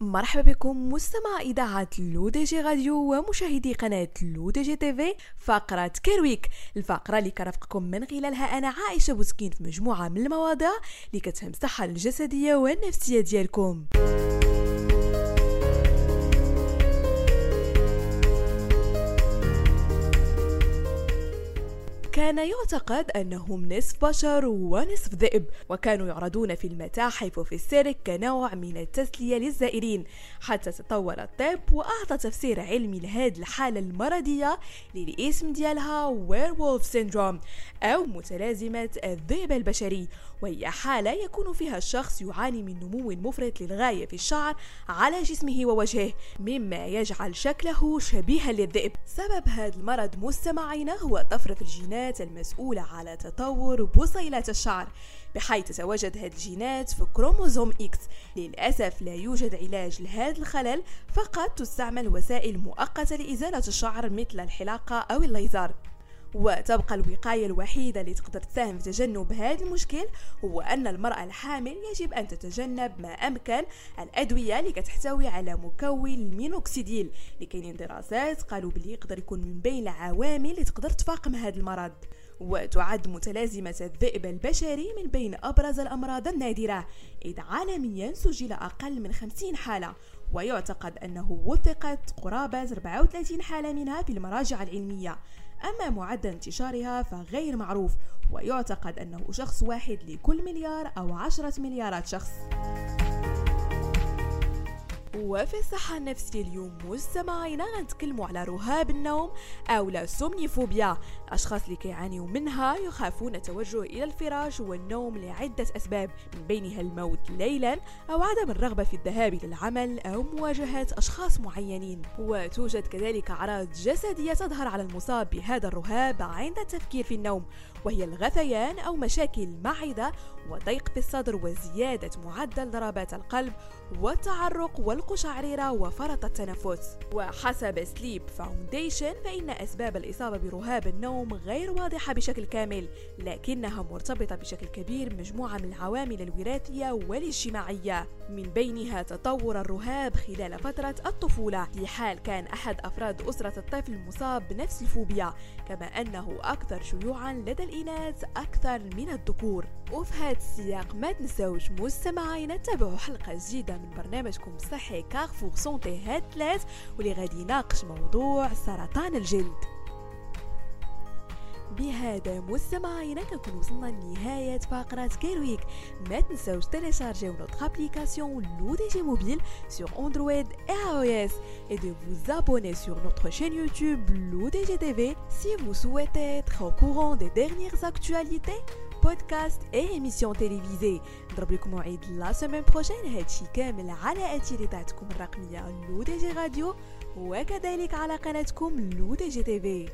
مرحبا بكم مستمع إذاعة L'ODJ Radio ومشاهدي قناة L'ODJ TV فقرة Care Week الفقرة اللي كرفقكم من خلالها أنا عائشة بوسكين في مجموعة من المواضيع اللي كتهم الصحة الجسدية والنفسية ديالكم. كان يعتقد أنهم نصف بشر ونصف ذئب وكانوا يعرضون في المتاحف وفي السيرك كنوع من التسلية للزائرين. حتى تطور الطب وأعطى تفسير علمي لهذه الحالة المرضية اللي الاسم ديالها Werewolf Syndrome أو متلازمة الذئب البشري. وهي حالة يكون فيها الشخص يعاني من نمو مفرط للغاية في الشعر على جسمه ووجهه مما يجعل شكله شبيها للذئب. سبب هذا المرض مستمعينا هو طفرة الجينات المسؤولة على تطور بصيلات الشعر بحيث تتواجد هذه الجينات في كروموزوم X. للأسف لا يوجد علاج لهذا الخلل فقط تستعمل وسائل مؤقتة لإزالة الشعر مثل الحلاقة أو الليزر. وتبقى الوقاية الوحيدة اللي تقدر تساهم في تجنب هذا المشكل هو أن المرأة الحامل يجب أن تتجنب ما أمكن الأدوية اللي كتحتوي على مكون المينوكسيديل. كاينين دراسات قالوا بلي يقدر يكون من بين العوامل اللي تقدر تفاقم هذا المرض. وتعد متلازمة الذئب البشري من أبين أبرز الأمراض النادرة. إذ عالميا سجل أقل من 50 حالة. ويعتقد أنه وثقت قرابة 34 حالة منها في المراجع العلمية. أما معدل انتشارها فغير معروف ويعتقد أنه شخص واحد لكل مليار أو عشرة مليارات شخص. وفي الصحة النفسية اليوم مستمعينا غنتكلموا على رهاب النوم أو لا سومنيفوبيا. الأشخاص اللي كيعانيوا منها يخافون التوجه إلى الفراش والنوم لعدة أسباب من بينها الموت ليلا أو عدم الرغبة في الذهاب إلى العمل أو مواجهة أشخاص معينين. وتوجد كذلك أعراض جسدية تظهر على المصاب بهذا الرهاب عند التفكير في النوم وهي الغثيان أو مشاكل المعدة وضيق في الصدر وزيادة معدل ضربات القلب والتعرق والقشعريرة وفرط التنفس. وحسب سليب فاونديشن فإن أسباب الإصابة برهاب النوم غير واضحة بشكل كامل لكنها مرتبطة بشكل كبير بمجموعة من العوامل الوراثية والاجتماعية. من بينها تطور الرهاب خلال فترة الطفولة. في حال كان أحد أفراد أسرة الطفل مصاب بنفس الفوبيا كما أنه أكثر شيوعا لدى الإناث أكثر من الذكور. وفي هذا السياق ما تنسوش مستمعينا تتابعوا حلقة جديدة من برنامجكم الصحي كارفور سونتي هاد ثلاث واللي غادي يناقش موضوع سرطان الجلد بهذا مستمعينا كنكون وصلنا لنهاية فقرة كيرويك ما تنساوش تيليشارجيو notre application l'ODG mobile sur Android et iOS et de vous abonner sur notre chaîne YouTube l'ODG TV si vous souhaitez être au courant des dernières actualités بودكاست اي ايميسيون تيليفيزي نضرب لكم موعد لا سيمين بروجين هادشي كامل على اثيريتاتكم الرقميه لو دي جي راديو وكذلك على قناتكم لو دي جي تيفي